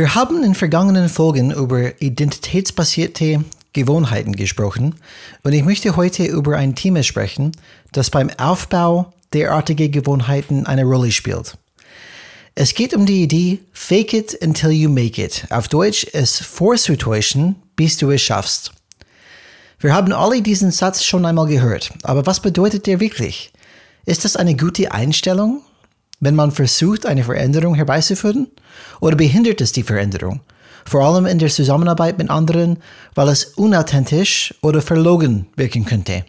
Wir haben in vergangenen Folgen über identitätsbasierte Gewohnheiten gesprochen und ich möchte heute über ein Thema sprechen, das beim Aufbau derartiger Gewohnheiten eine Rolle spielt. Es geht um die Idee Fake it until you make it. Auf Deutsch es vorzutäuschen, bis du es schaffst. Wir haben alle diesen Satz schon einmal gehört, aber was bedeutet der wirklich? Ist das eine gute Einstellung, wenn man versucht, eine Veränderung herbeizuführen? Oder behindert es die Veränderung? Vor allem in der Zusammenarbeit mit anderen, weil es unauthentisch oder verlogen wirken könnte.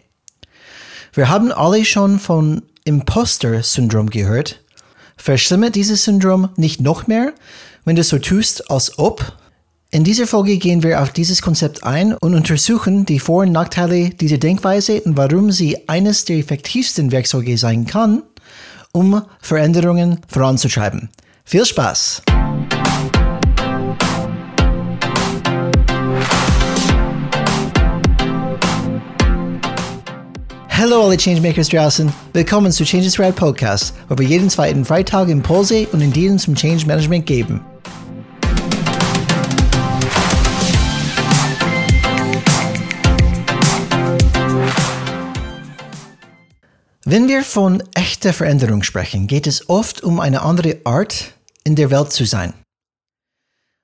Wir haben alle schon von Imposter-Syndrom gehört. Verschlimmert dieses Syndrom nicht noch mehr, wenn du so tust, als ob? In dieser Folge gehen wir auf dieses Konzept ein und untersuchen die Vor- und Nachteile dieser Denkweise und warum sie eines der effektivsten Werkzeuge sein kann, um Veränderungen voranzutreiben. Viel Spaß! Hallo alle Changemakers draußen, willkommen zu Changes Rad Podcast, wo wir jeden zweiten Freitag Impulse und Ideen zum Change Management geben. Wenn wir von echter Veränderung sprechen, geht es oft um eine andere Art, in der Welt zu sein.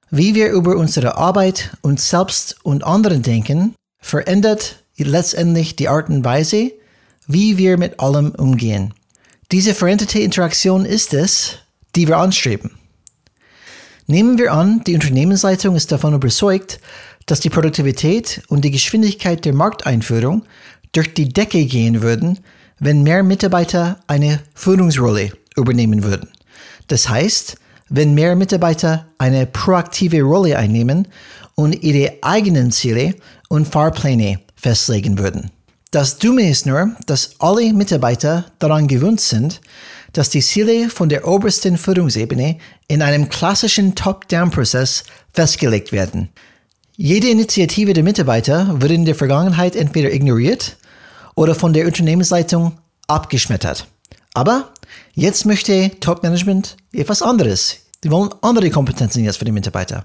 Wie wir über unsere Arbeit, uns selbst und anderen denken, verändert letztendlich die Art und Weise, wie wir mit allem umgehen. Diese veränderte Interaktion ist es, die wir anstreben. Nehmen wir an, die Unternehmensleitung ist davon überzeugt, dass die Produktivität und die Geschwindigkeit der Markteinführung durch die Decke gehen würden, wenn mehr Mitarbeiter eine Führungsrolle übernehmen würden. Das heißt, wenn mehr Mitarbeiter eine proaktive Rolle einnehmen und ihre eigenen Ziele und Fahrpläne festlegen würden. Das Dumme ist nur, dass alle Mitarbeiter daran gewöhnt sind, dass die Ziele von der obersten Führungsebene in einem klassischen Top-Down-Prozess festgelegt werden. Jede Initiative der Mitarbeiter wurde in der Vergangenheit entweder ignoriert oder von der Unternehmensleitung abgeschmettert. Aber jetzt möchte Top-Management etwas anderes. Die wollen andere Kompetenzen jetzt für die Mitarbeiter.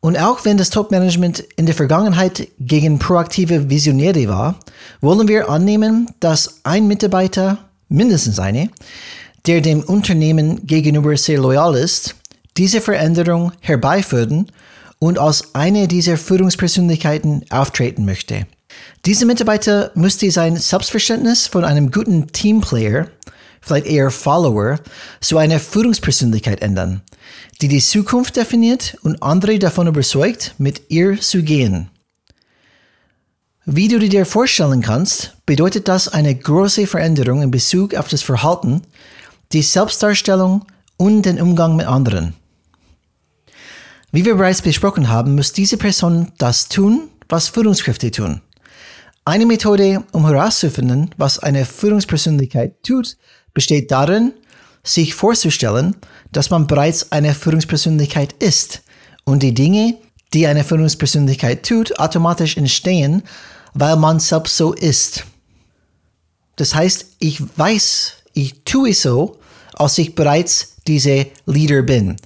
Und auch wenn das Top-Management in der Vergangenheit gegen proaktive Visionäre war, wollen wir annehmen, dass ein Mitarbeiter, mindestens eine, der dem Unternehmen gegenüber sehr loyal ist, diese Veränderung herbeiführen und als eine dieser Führungspersönlichkeiten auftreten möchte. Dieser Mitarbeiter müsste sein Selbstverständnis von einem guten Teamplayer, vielleicht eher Follower, zu einer Führungspersönlichkeit ändern die die Zukunft definiert und andere davon überzeugt, mit ihr zu gehen. Wie du dir vorstellen kannst, bedeutet das eine große Veränderung in Bezug auf das Verhalten, die Selbstdarstellung und den Umgang mit anderen. Wie wir bereits besprochen haben, muss diese Person das tun, was Führungskräfte tun. Eine Methode, um herauszufinden, was eine Führungspersönlichkeit tut, besteht darin, sich vorzustellen, dass man bereits eine Führungspersönlichkeit ist und die Dinge, die eine Führungspersönlichkeit tut, automatisch entstehen, weil man selbst so ist. Das heißt, ich weiß, ich tue so, als ich bereits diese Leader bin.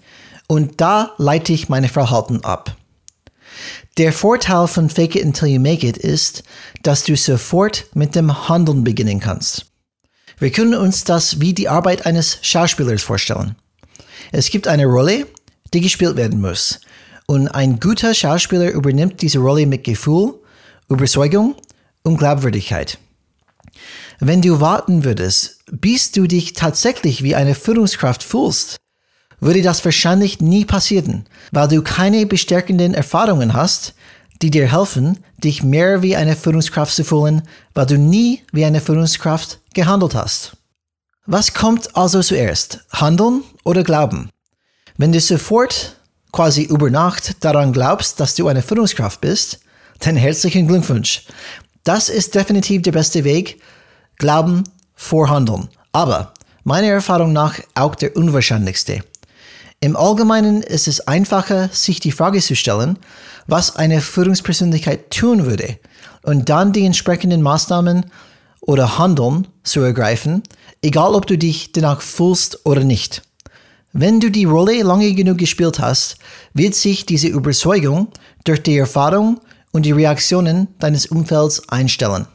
Und da leite ich meine Verhalten ab. Der Vorteil von Fake it until you make it ist, dass du sofort mit dem Handeln beginnen kannst. Wir können uns das wie die Arbeit eines Schauspielers vorstellen. Es gibt eine Rolle, die gespielt werden muss. Und ein guter Schauspieler übernimmt diese Rolle mit Gefühl, Überzeugung und Glaubwürdigkeit. Wenn du warten würdest, bis du dich tatsächlich wie eine Führungskraft fühlst, würde das wahrscheinlich nie passieren, weil du keine bestärkenden Erfahrungen hast, die dir helfen, dich mehr wie eine Führungskraft zu fühlen, weil du nie wie eine Führungskraft gehandelt hast. Was kommt also zuerst? Handeln oder Glauben? Wenn du sofort, quasi über Nacht, daran glaubst, dass du eine Führungskraft bist, dann herzlichen Glückwunsch. Das ist definitiv der beste Weg. Glauben vor Handeln. Aber meiner Erfahrung nach auch der unwahrscheinlichste. Im Allgemeinen ist es einfacher, sich die Frage zu stellen, was eine Führungspersönlichkeit tun würde und dann die entsprechenden Maßnahmen oder Handeln zu ergreifen, egal ob du dich danach fühlst oder nicht. Wenn du die Rolle lange genug gespielt hast, wird sich diese Überzeugung durch die Erfahrung und die Reaktionen deines Umfelds einstellen.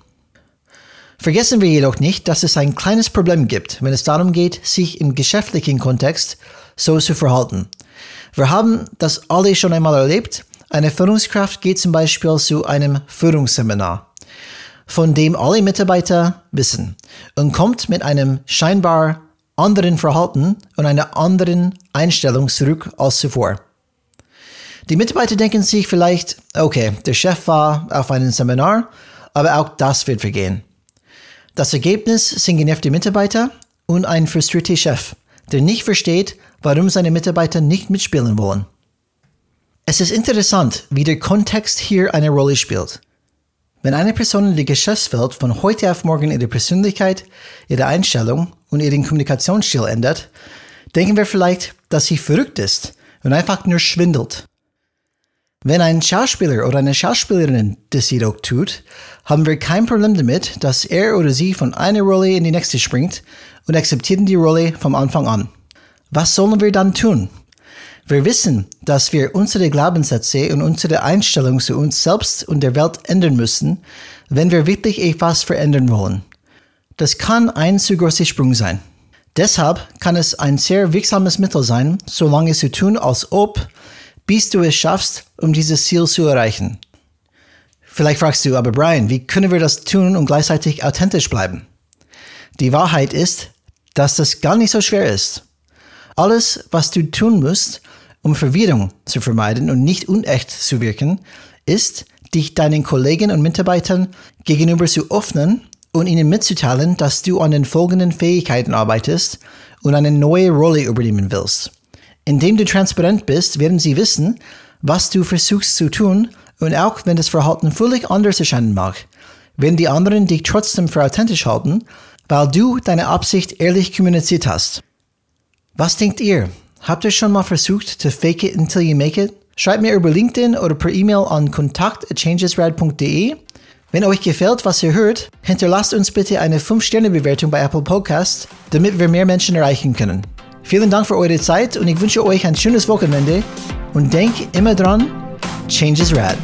Vergessen wir jedoch nicht, dass es ein kleines Problem gibt, wenn es darum geht, sich im geschäftlichen Kontext so zu verhalten. Wir haben das alle schon einmal erlebt. Eine Führungskraft geht zum Beispiel zu einem Führungsseminar, von dem alle Mitarbeiter wissen und kommt mit einem scheinbar anderen Verhalten und einer anderen Einstellung zurück als zuvor. Die Mitarbeiter denken sich vielleicht, okay, der Chef war auf einem Seminar, aber auch das wird vergehen. Das Ergebnis sind genervte Mitarbeiter und ein frustrierter Chef, der nicht versteht, warum seine Mitarbeiter nicht mitspielen wollen. Es ist interessant, wie der Kontext hier eine Rolle spielt. Wenn eine Person in der Geschäftswelt von heute auf morgen ihre Persönlichkeit, ihre Einstellung und ihren Kommunikationsstil ändert, denken wir vielleicht, dass sie verrückt ist und einfach nur schwindelt. Wenn ein Schauspieler oder eine Schauspielerin das jedoch tut, haben wir kein Problem damit, dass er oder sie von einer Rolle in die nächste springt und akzeptieren die Rolle vom Anfang an. Was sollen wir dann tun? Wir wissen, dass wir unsere Glaubenssätze und unsere Einstellung zu uns selbst und der Welt ändern müssen, wenn wir wirklich etwas verändern wollen. Das kann ein zu großer Sprung sein. Deshalb kann es ein sehr wirksames Mittel sein, so lange zu tun, als ob, bis du es schaffst, um dieses Ziel zu erreichen. Vielleicht fragst du, aber Brian, wie können wir das tun und gleichzeitig authentisch bleiben? Die Wahrheit ist, dass das gar nicht so schwer ist. Alles, was du tun musst, um Verwirrung zu vermeiden und nicht unecht zu wirken, ist, dich deinen Kollegen und Mitarbeitern gegenüber zu öffnen und ihnen mitzuteilen, dass du an den folgenden Fähigkeiten arbeitest und eine neue Rolle übernehmen willst. Indem du transparent bist, werden sie wissen, was du versuchst zu tun und auch wenn das Verhalten völlig anders erscheinen mag, werden die anderen dich trotzdem für authentisch halten, weil du deine Absicht ehrlich kommuniziert hast. Was denkt ihr? Habt ihr schon mal versucht to fake it until you make it? Schreibt mir über LinkedIn oder per E-Mail an kontakt@changesrad.de. Wenn euch gefällt, was ihr hört, hinterlasst uns bitte eine 5-Sterne-Bewertung bei Apple Podcasts, damit wir mehr Menschen erreichen können. Vielen Dank für eure Zeit und ich wünsche euch ein schönes Wochenende und denkt immer dran, Change is Rad.